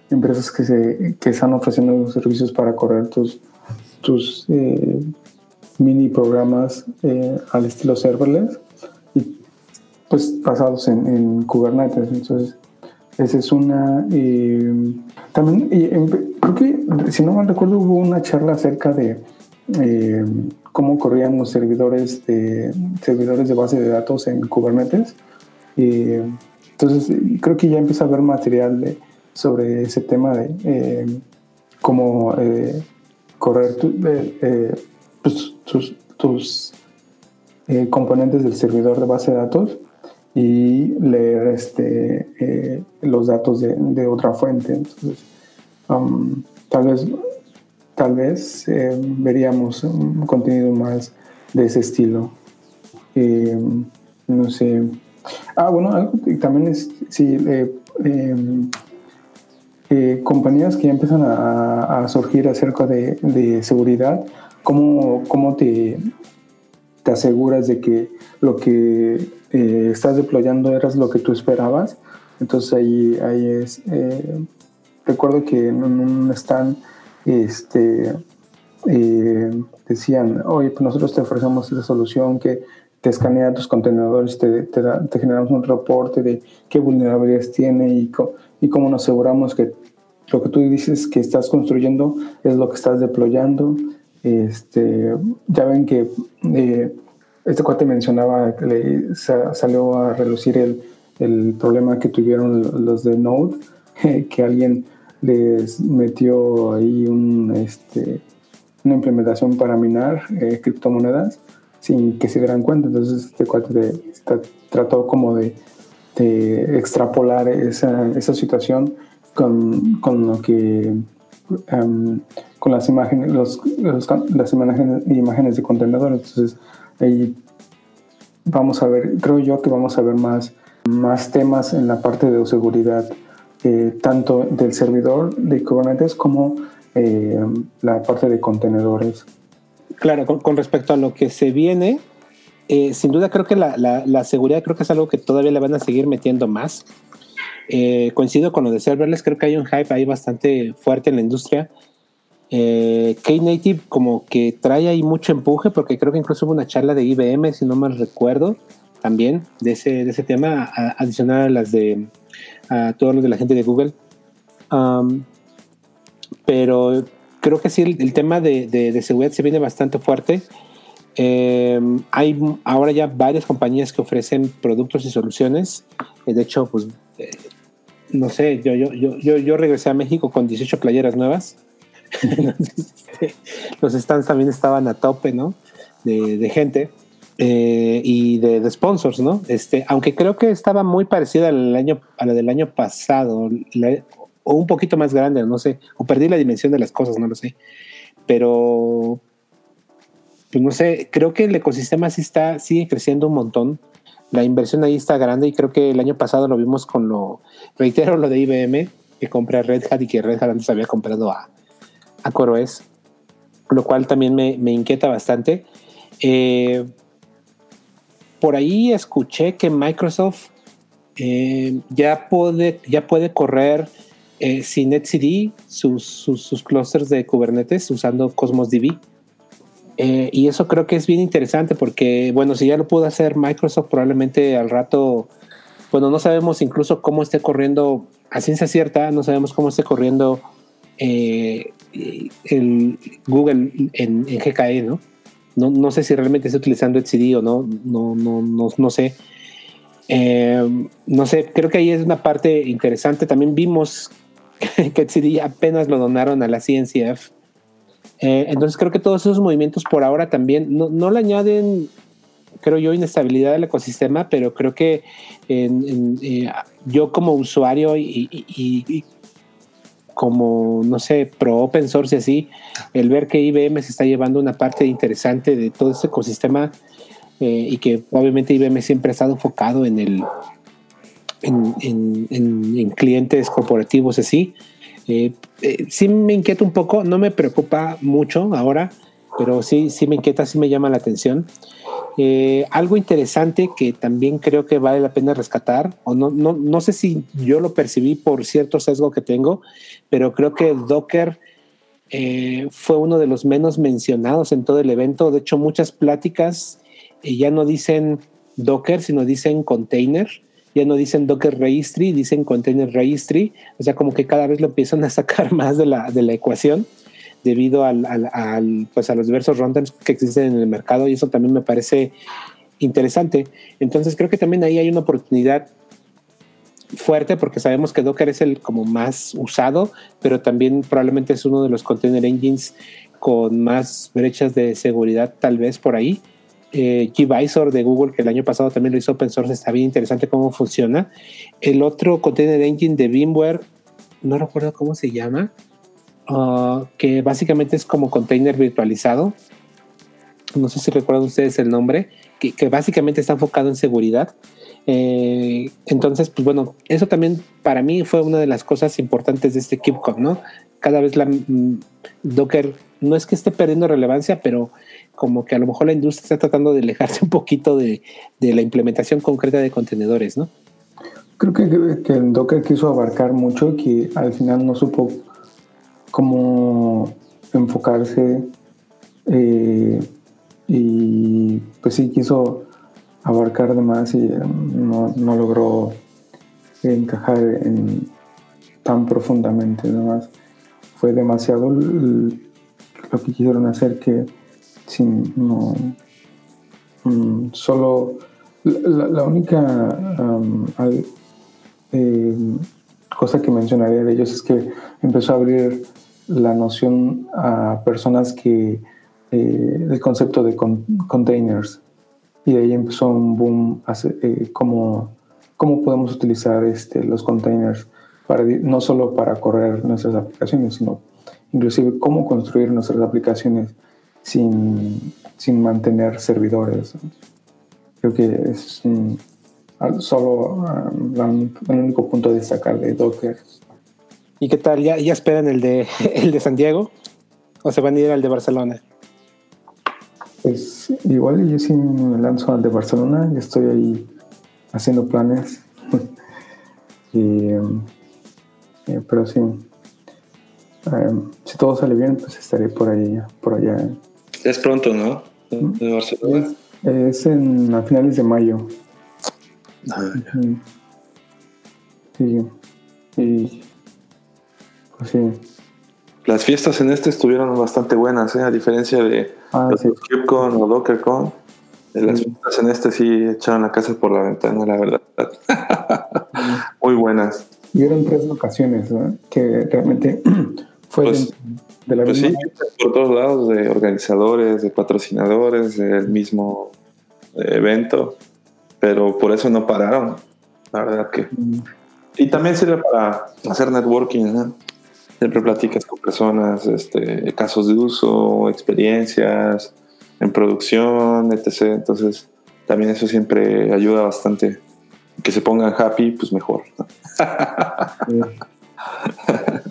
[SPEAKER 2] empresas que, se, que están ofreciendo servicios para correr tus tus eh, mini programas al estilo serverless y pues basados en, Kubernetes. Entonces, esa es una. también, creo que, si no mal recuerdo, hubo una charla acerca de eh, cómo corrían los servidores de, servidores de base de datos en Kubernetes. Y, entonces, creo que ya empieza a haber material de, sobre ese tema de cómo correr eh, eh, pues, tus, eh, componentes del servidor de base de datos y leer este, los datos de, otra fuente. Entonces, um, tal vez, tal vez veríamos un contenido más de ese estilo. no sé. Ah, bueno, algo también es, sí, eh, compañías que ya empiezan a, surgir acerca de, seguridad, ¿cómo, cómo te, te, aseguras de que lo que eh, estás deployando era lo que tú esperabas? Entonces ahí, ahí es, eh, recuerdo que en un stand este, decían, oye, pues nosotros te ofrecemos esta solución que te escanea tus contenedores, te, te, generamos un reporte de qué vulnerabilidades tiene y, y cómo nos aseguramos que lo que tú dices que estás construyendo es lo que estás deployando. Este, ya ven que eh, este cuate mencionaba que le salió a relucir el, el, problema que tuvieron los de Node, que alguien les metió ahí un, este, una implementación para minar eh, criptomonedas sin que se dieran cuenta. Entonces este cuate trató como de, de extrapolar esa, esa situación con, con lo que em, con las imágenes los, las imágenes, imágenes de contenedores entonces ahí vamos a ver creo yo que vamos a ver más más temas en la parte de seguridad eh, tanto del servidor de Kubernetes como eh, la parte de contenedores
[SPEAKER 1] claro con, respecto a lo que se viene eh, sin duda creo que la, la, la, seguridad creo que es algo que todavía le van a seguir metiendo más eh, coincido con lo de serverless, creo que hay un hype ahí bastante fuerte en la industria. Eh, Knative como que trae ahí mucho empuje porque creo que incluso hubo una charla de IBM, si no mal recuerdo, también de ese, de ese tema, adicional a las de a todos los de la gente de Google. pero creo que sí, el, tema de, de, seguridad se viene bastante fuerte. Eh, hay ahora ya varias compañías que ofrecen productos y soluciones. de hecho, pues no sé, yo, yo, yo, yo, regresé a México con 18 playeras nuevas. Los stands también estaban a tope, ¿no? de, gente eh, y de, sponsors, ¿no? Este, aunque creo que estaba muy parecida al año, a la del año pasado, o un poquito más grande, no sé, o perdí la dimensión de las cosas, no lo sé. Pero, pues no sé, creo que el ecosistema sí está, sigue creciendo un montón. La inversión ahí está grande y creo que el año pasado lo vimos con lo, reitero lo de IBM, que compra Red Hat y que Red Hat antes había comprado a, a CoreOS, lo cual también me, inquieta bastante. Eh, por ahí escuché que Microsoft eh, ya, puede, ya puede correr eh, sin etcd sus, sus, clusters de Kubernetes usando Cosmos DB. y eso creo que es bien interesante porque, bueno, si ya lo pudo hacer Microsoft, probablemente al rato, bueno, no sabemos incluso cómo esté corriendo a ciencia cierta, no sabemos cómo esté corriendo el Google en, en GKE, ¿no? ¿no? No sé si realmente está utilizando etcd o no, no, no, no, no sé. Eh, no sé, creo que ahí es una parte interesante. También vimos que etcd apenas lo donaron a la CNCF. Eh, entonces creo que todos esos movimientos por ahora también no, no le añaden, creo yo, inestabilidad al ecosistema, pero creo que eh, yo como usuario y, como, no sé, pro open source y así, el ver que IBM se está llevando una parte interesante de todo ese ecosistema eh, y que obviamente IBM siempre ha estado enfocado en el en, en, clientes corporativos así. Eh, eh, sí me inquieta un poco, no me preocupa mucho ahora, pero sí, sí me inquieta, sí me llama la atención. Eh, algo interesante que también creo que vale la pena rescatar, o no, no, no sé si yo lo percibí por cierto sesgo que tengo, pero creo que Docker eh, fue uno de los menos mencionados en todo el evento. De hecho, muchas pláticas eh, ya no dicen Docker, sino dicen container. Ya no dicen Docker Registry, dicen Container Registry. O sea, como que cada vez lo empiezan a sacar más de la, de la ecuación debido al, al, pues a los diversos runtimes que existen en el mercado y eso también me parece interesante. Entonces creo que también ahí hay una oportunidad fuerte porque sabemos que Docker es el como más usado, pero también probablemente es uno de los container engines con más brechas de seguridad tal vez por ahí. Eh, Gvisor de Google, que el año pasado también lo hizo open source, está bien interesante cómo funciona. El otro container engine de VMware, no recuerdo cómo se llama, Ah, que básicamente es como container virtualizado. No sé si recuerdan ustedes el nombre, que, básicamente está enfocado en seguridad. Eh, entonces, pues bueno, eso también para mí fue una de las cosas importantes de este KeepCon, ¿no? Cada vez la mm, Docker no es que esté perdiendo relevancia, pero como que a lo mejor la industria está tratando de alejarse un poquito de, la implementación concreta de contenedores, ¿no?
[SPEAKER 2] Creo que, que Docker quiso abarcar mucho que al final no supo cómo enfocarse eh, y pues sí quiso abarcar de más y no, logró encajar en, tan profundamente, más. Fue demasiado lo que quisieron hacer que sin no mm, solo la, única eh, cosa que mencionaría de ellos es que empezó a abrir la noción a personas que eh, el concepto de containers. Y de ahí empezó un boom hace, eh, cómo, podemos utilizar este, los containers para, no solo para correr nuestras aplicaciones sino inclusive cómo construir nuestras aplicaciones sin, sin mantener servidores. Creo que es solo um, el único punto a destacar de Docker
[SPEAKER 1] ¿Y qué tal? ¿Ya, ya esperan el de, el de San Diego? ¿O se van a ir al de Barcelona?
[SPEAKER 2] Pues igual yo sí me lanzo al de Barcelona y estoy ahí haciendo planes. Eh, pero sí, em, si todo sale bien, pues estaré por ahí, por allá.
[SPEAKER 3] Es pronto, ¿no? ¿Mm? De Barcelona.
[SPEAKER 2] Es, en a finales de mayo.
[SPEAKER 3] Ah,
[SPEAKER 2] sí. Y Sí.
[SPEAKER 3] Las fiestas en este estuvieron bastante buenas, ¿eh? a diferencia de ah, los KubeCon o DockerCon. Las fiestas en este sí echaron la casa por la ventana, la verdad. Muy buenas.
[SPEAKER 2] Hubieron tres ocasiones que realmente Fue
[SPEAKER 3] Pues-
[SPEAKER 2] de, la
[SPEAKER 3] Pues sí, por todos lados, de organizadores, de patrocinadores, del mismo eh, evento, pero por eso no pararon. La verdad que. Y también sirve para hacer networking, ¿no? Siempre platicas con personas, este, casos de uso, experiencias en producción, etc. Entonces, también eso siempre ayuda bastante. Que se pongan happy, pues mejor. ¿no?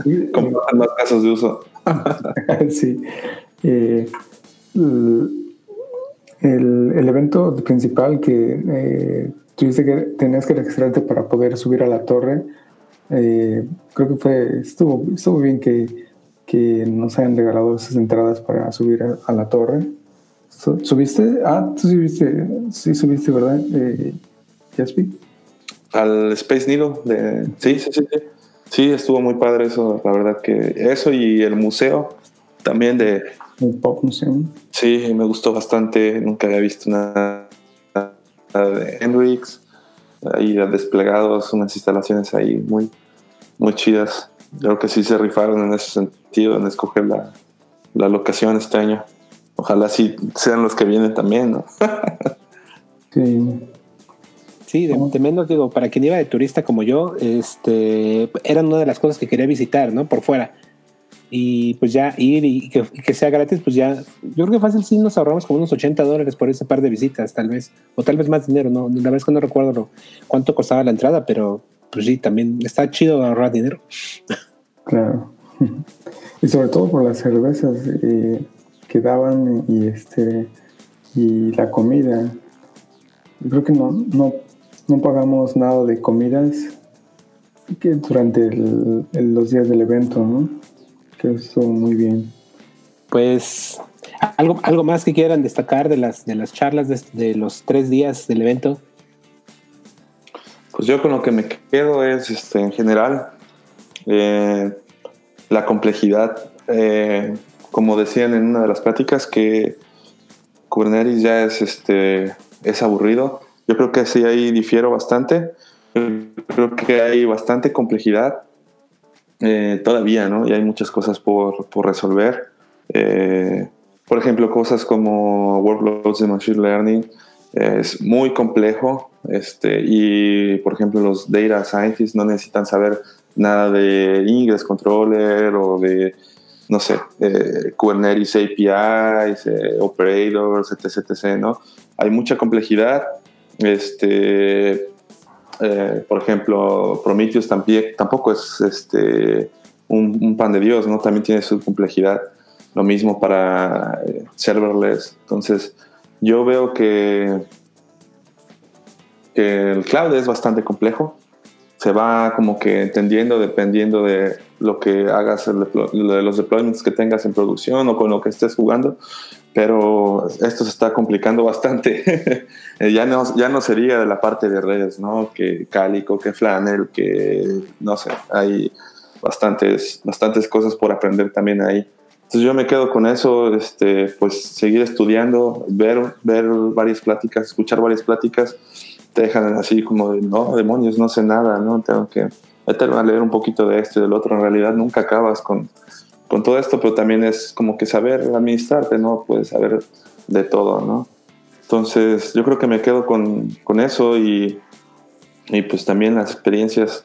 [SPEAKER 2] Sí,
[SPEAKER 3] Compartan más casos de uso.
[SPEAKER 2] sí. Eh, el, el- evento principal que eh, tuviste que tenías que registrarte para poder subir a la torre, eh, creo que fue estuvo estuvo bien que, que nos hayan regalado esas entradas para subir a, a la torre. Su- ¿Subiste? Ah, tú subiste, sí subiste, ¿verdad? Eh, Jaspi?
[SPEAKER 3] Al Space Needle. De... Sí, sí, sí, sí. Sí, estuvo muy padre eso, la verdad que eso y el museo también de...
[SPEAKER 2] El Pop Museum.
[SPEAKER 3] Sí, me gustó bastante, nunca había visto nada, nada de Hendrix, ahí desplegados, unas instalaciones ahí muy, muy chidas. Creo que sí se rifaron en ese sentido, en escoger la, la locación este año. Ojalá sí sean los que vienen también, ¿no?
[SPEAKER 2] Sí.
[SPEAKER 1] Sí, de, de menos digo, para quien iba de turista como yo, este, eran una de las cosas que quería visitar, ¿no? Por fuera. Y pues ya ir y que, y que sea gratis, pues ya, yo creo que fácil sí nos ahorramos como unos 80 dólares por ese par de visitas, tal vez, o tal vez más dinero, ¿no? La verdad es que no recuerdo lo- cuánto costaba la entrada, pero pues sí, también está chido ahorrar dinero.
[SPEAKER 2] Claro. Y sobre todo por las cervezas eh, que daban y este y la comida. Creo que no, no, no pagamos nada de comidas que durante el- el- los días del evento, ¿no? Que estuvo muy bien.
[SPEAKER 1] Pues algo, algo más que quieran destacar de las, de las charlas de, de los tres días del evento.
[SPEAKER 3] Pues yo con lo que me quedo es, este, en general, eh, la complejidad. Eh, como decían en una de las pláticas, que Kubernetes ya es, este, es aburrido. Yo creo que sí ahí difiero bastante. Creo que hay bastante complejidad eh, todavía, ¿no? Y hay muchas cosas por, por resolver. Por ejemplo, cosas como workloads de machine learning es muy complejo. Este, y por ejemplo, los data scientists no necesitan saber nada de Ingress Controller o de, no sé, eh, Kubernetes APIs, eh, operators, etc, etc, ¿no? Hay mucha complejidad. Este, eh, por ejemplo, Prometheus tampoco es este, un, un pan de Dios, ¿no? También tiene su complejidad. Lo mismo para eh, serverless. Entonces, yo veo que, que el cloud es bastante complejo. Se va como que entendiendo dependiendo de lo que hagas, el deplo- de los deployments que tengas en producción o con lo que estés jugando. Pero esto se está complicando bastante. Ya, no, ya no sería de la parte de redes, ¿no? Que Calico, que Flannel, que no sé, hay bastantes, bastantes cosas por aprender también ahí. Entonces yo me quedo con eso, este, pues seguir estudiando, ver, ver varias pláticas, escuchar varias pláticas, te dejan así como de, no, demonios, no sé nada, ¿no? Tengo que meterme a leer un poquito de esto y del otro. En realidad nunca acabas con, con todo esto, pero también es como que saber administrarte, ¿no? Puedes saber de todo, ¿no? Entonces yo creo que me quedo con, con eso y, y pues también las experiencias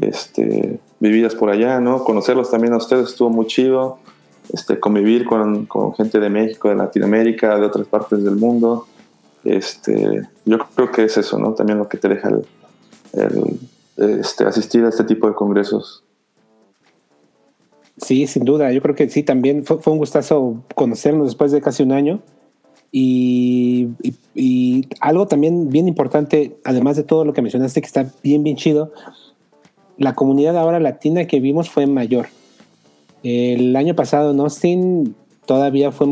[SPEAKER 3] este, vividas por allá, ¿no? Conocerlos también a ustedes estuvo muy chido este, convivir con, con gente de México, de Latinoamérica, de otras partes del mundo. Este, yo creo que es eso, ¿no? También lo que te deja el, el, este, asistir a este tipo de congresos.
[SPEAKER 1] Sí, sin duda. Yo creo que sí, también fue, fue un gustazo conocernos después de casi un año. Y, y- y algo también bien importante, además de todo lo que mencionaste, que está bien, bien chido, la comunidad ahora latina que vimos fue mayor. El año pasado en Austin todavía fue,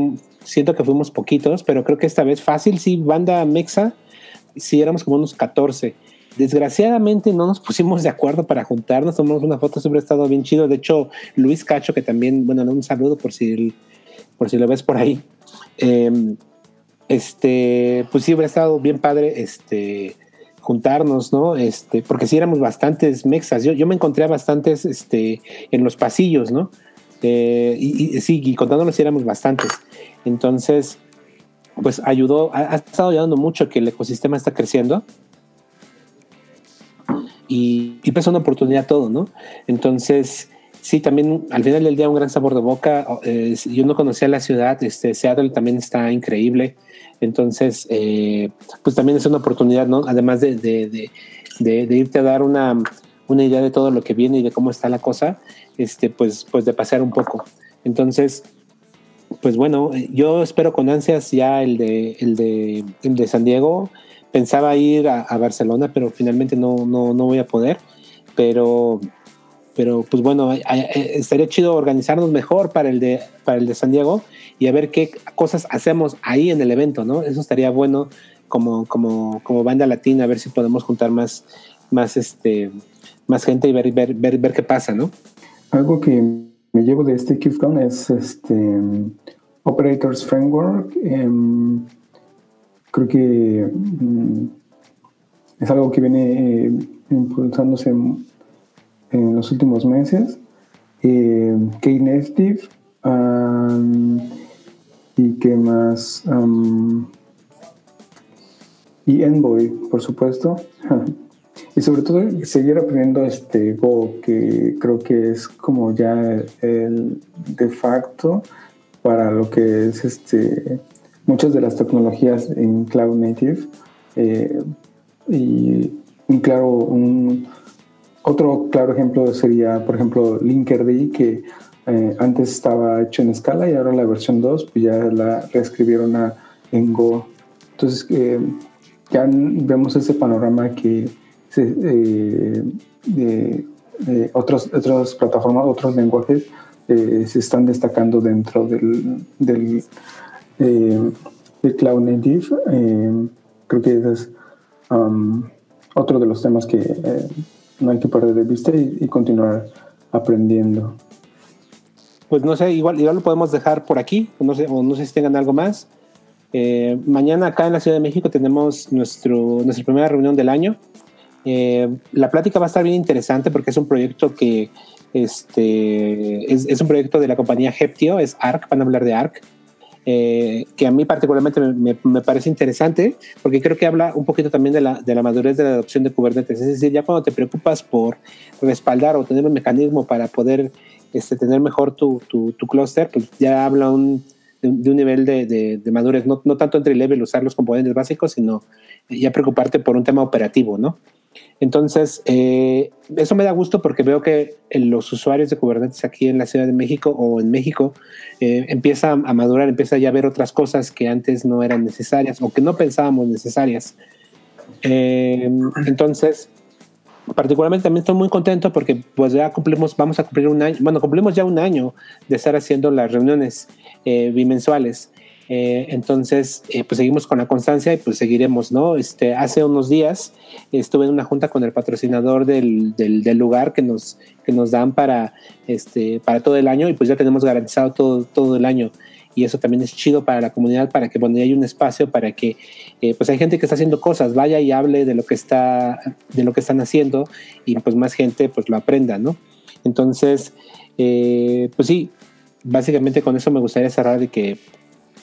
[SPEAKER 1] siento que fuimos poquitos, pero creo que esta vez fácil, sí, banda mexa, sí éramos como unos 14. Desgraciadamente no nos pusimos de acuerdo para juntarnos, tomamos una foto, siempre ha estado bien chido. De hecho, Luis Cacho, que también, bueno, un saludo por si, por si lo ves por ahí. Eh, este, pues sí, hubiera estado bien padre este, juntarnos, ¿no? Este, porque sí éramos bastantes mexas. Yo, yo me encontré a bastantes este, en los pasillos, ¿no? Eh, y, sí, y contándonos éramos bastantes. Entonces, pues ayudó, ha, estado ayudando mucho que el ecosistema está creciendo. Y, y pues una oportunidad todo, ¿no? Entonces, sí, también al final del día un gran sabor de boca. Eh, yo no conocía la ciudad, este, Seattle también está increíble. Entonces, eh, pues también es una oportunidad, ¿no? Además de, de, de, de, irte a dar una, una idea de todo lo que viene y de cómo está la cosa, este, pues, pues de pasear un poco. Entonces, pues bueno, yo espero con ansias ya el de, el de, el de San Diego. Pensaba ir a, a Barcelona, pero finalmente no, no, no voy a poder. Pero pero pues bueno, estaría chido organizarnos mejor para el de para el de San Diego y a ver qué cosas hacemos ahí en el evento, ¿no? Eso estaría bueno como como como banda latina, a ver si podemos juntar más más este más gente y ver ver ver, ver qué pasa, ¿no?
[SPEAKER 2] Algo que me llevo de este KiffCon es este Operators Framework. Em, creo que mm, es algo que viene eh, impulsándose en los últimos meses. Eh, Knative y qué más y Envoy por supuesto y sobre todo seguir aprendiendo este Go que creo que es como ya el de facto para lo que es este muchas de las tecnologías en cloud native eh, y un claro un otro claro ejemplo sería, por ejemplo, Linkerd, que eh, antes estaba hecho en Scala y ahora la versión 2 pues ya la reescribieron a, en Go. Entonces, eh, ya vemos ese panorama que se, eh, otros, otras plataformas, otros lenguajes se están destacando dentro del, del, Cloud Native. creo que ese es um, otro de los temas que no hay que perder de vista y, continuar aprendiendo.
[SPEAKER 1] Pues no sé, igual, igual lo podemos dejar por aquí, no sé, o no sé si tengan algo más. Eh, mañana acá en la Ciudad de México tenemos nuestro, nuestra primera reunión del año. Eh, la plática va a estar bien interesante porque es un proyecto que este, es, un proyecto de la compañía Heptio, es ARC, van a hablar de ARC. Eh, que a mí particularmente me, me, parece interesante, porque creo que habla un poquito también de la, madurez de la adopción de Kubernetes. Es decir, ya cuando te preocupas por respaldar o tener un mecanismo para poder este, tener mejor tu, tu, clúster, pues ya habla un, de, un nivel de madurez, no, no tanto entre level usar los componentes básicos, sino ya preocuparte por un tema operativo, ¿no? Entonces, eh, eso me da gusto porque veo que los usuarios de Kubernetes aquí en la Ciudad de México o en México eh, empieza a madurar, empieza ya a ver otras cosas que antes no eran necesarias o que no pensábamos necesarias. Eh, entonces, particularmente también estoy muy contento porque pues ya cumplimos, vamos a cumplir un año, bueno, cumplimos ya un año de estar haciendo las reuniones bimensuales. Eh, entonces, eh, pues seguimos con la constancia y pues seguiremos, ¿no? Este, hace unos días estuve en una junta con el patrocinador del, del, lugar que nos, que nos dan para, este, para todo el año y pues ya tenemos garantizado todo, todo el año. Y eso también es chido para la comunidad, para que bueno, hay un espacio para que eh, pues hay gente que está haciendo cosas, vaya y hable de lo que está, de lo que están haciendo y pues más gente pues lo aprenda, ¿no? Entonces, pues sí, básicamente con eso me gustaría cerrar de que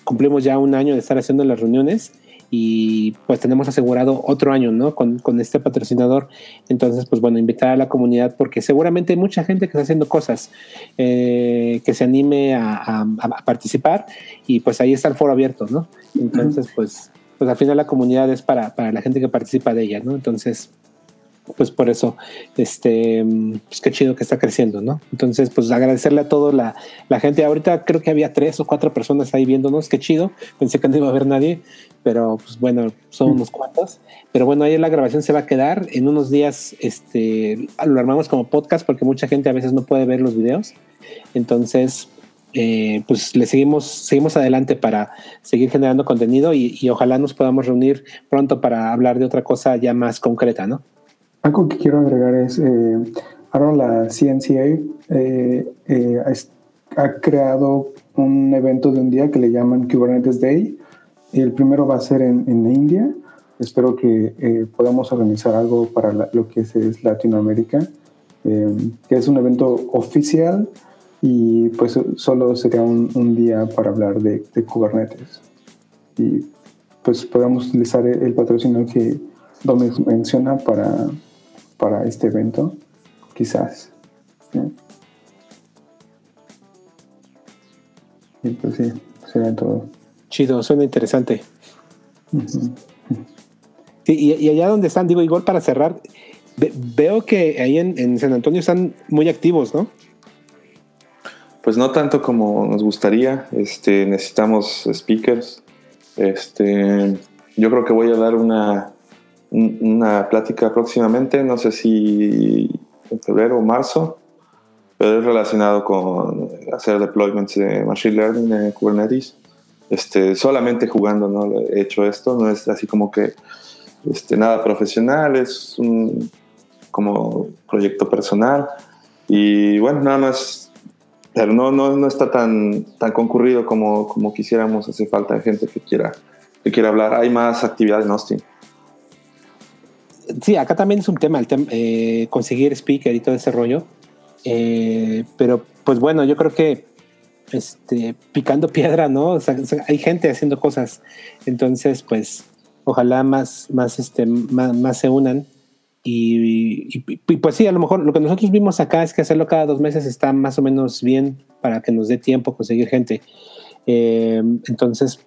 [SPEAKER 1] cumplimos ya un año de estar haciendo las reuniones y pues tenemos asegurado otro año, ¿no? Con, con, este patrocinador. Entonces, pues bueno, invitar a la comunidad porque seguramente hay mucha gente que está haciendo cosas eh, que se anime a, a, a, participar y pues ahí está el foro abierto, ¿no? Entonces, pues, pues al final la comunidad es para, para la gente que participa de ella, ¿no? Entonces, pues por eso, este, pues qué chido que está creciendo, ¿no? Entonces, pues agradecerle a toda la, la, gente. Ahorita creo que había tres o cuatro personas ahí viéndonos, qué chido. Pensé que no iba a haber nadie, pero pues bueno, son unos cuantos. Pero bueno, ahí la grabación se va a quedar. En unos días, este, lo armamos como podcast porque mucha gente a veces no puede ver los videos. Entonces, eh, pues le seguimos, seguimos adelante para seguir generando contenido y, y ojalá nos podamos reunir pronto para hablar de otra cosa ya más concreta, ¿no?
[SPEAKER 2] Algo que quiero agregar es, eh, ahora la CNCA eh, eh, ha creado un evento de un día que le llaman Kubernetes Day. El primero va a ser en, en India. Espero que eh, podamos organizar algo para la, lo que es, es Latinoamérica, eh, que es un evento oficial y pues solo sería un, día para hablar de, Kubernetes. Y pues podemos utilizar el, patrocinio que Domex menciona para, para este evento, quizás. Y pues sí, sería todo.
[SPEAKER 1] Chido, suena interesante. y, allá donde están, digo, igual para cerrar, veo que ahí en, en San Antonio están muy activos, ¿no?
[SPEAKER 3] Pues no tanto como nos gustaría. Este, necesitamos speakers. Este, yo creo que voy a dar una, una plática próximamente, no sé si en febrero o marzo, pero es relacionado con hacer deployments de Machine Learning en Kubernetes. Este, solamente jugando, ¿no? He hecho esto, no es así como que este, nada profesional, es un como proyecto personal. Y bueno, nada más pero no, no, no está tan, tan concurrido como, como quisiéramos. Hace falta gente que quiera, que quiera hablar. Hay más actividad en Austin.
[SPEAKER 1] Sí, acá también es un tema, el eh, conseguir speaker y todo ese rollo. Eh, pero pues bueno, yo creo que este, picando piedra, ¿no? hay gente haciendo cosas. Entonces, pues ojalá más, más, este, más, más se unan y, pues sí, a lo mejor lo que nosotros vimos acá es que hacerlo cada dos meses está más o menos bien para que nos dé tiempo conseguir gente. Eh, entonces,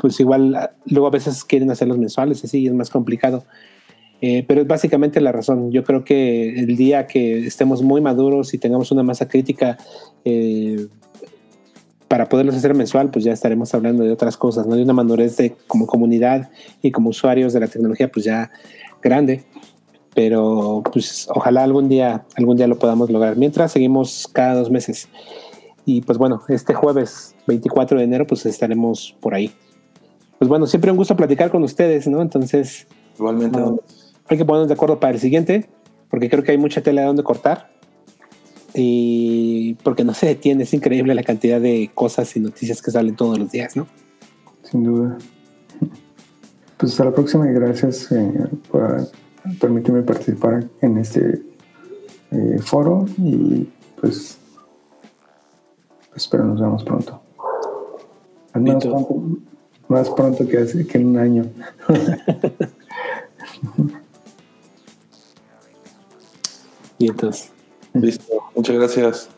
[SPEAKER 1] pues igual luego a veces quieren hacerlos mensuales, así es más complicado. Eh, pero es básicamente la razón. Yo creo que el día que estemos muy maduros y tengamos una masa crítica eh, para poderlos hacer mensual, pues ya estaremos hablando de otras cosas, ¿no? De una madurez de como comunidad y como usuarios de la tecnología, pues ya grande pero pues ojalá algún día, algún día lo podamos lograr. Mientras seguimos cada dos meses. Y pues bueno, este jueves 24 de enero pues estaremos por ahí. Pues bueno, siempre un gusto platicar con ustedes, ¿no? Entonces,
[SPEAKER 3] igualmente.
[SPEAKER 1] Hay que ponernos de acuerdo para el siguiente, porque creo que hay mucha tela de donde cortar. Y porque no se detiene, es increíble la cantidad de cosas y noticias que salen todos los días, ¿no?
[SPEAKER 2] Sin duda. Pues hasta la próxima y gracias eh, por permíteme participar en este eh, foro y pues espero nos vemos pronto. más pronto, que, hace, que en un año.
[SPEAKER 1] entonces.
[SPEAKER 3] Listo, muchas gracias.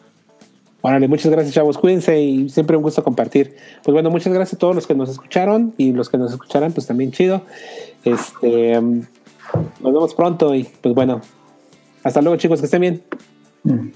[SPEAKER 1] Órale, muchas gracias, chavos. Cuídense y siempre un gusto compartir. Pues bueno, muchas gracias a todos los que nos escucharon y los que nos escucharán, pues también chido. Este. Nos vemos pronto y pues bueno, hasta luego chicos, que estén bien.
[SPEAKER 2] Mm,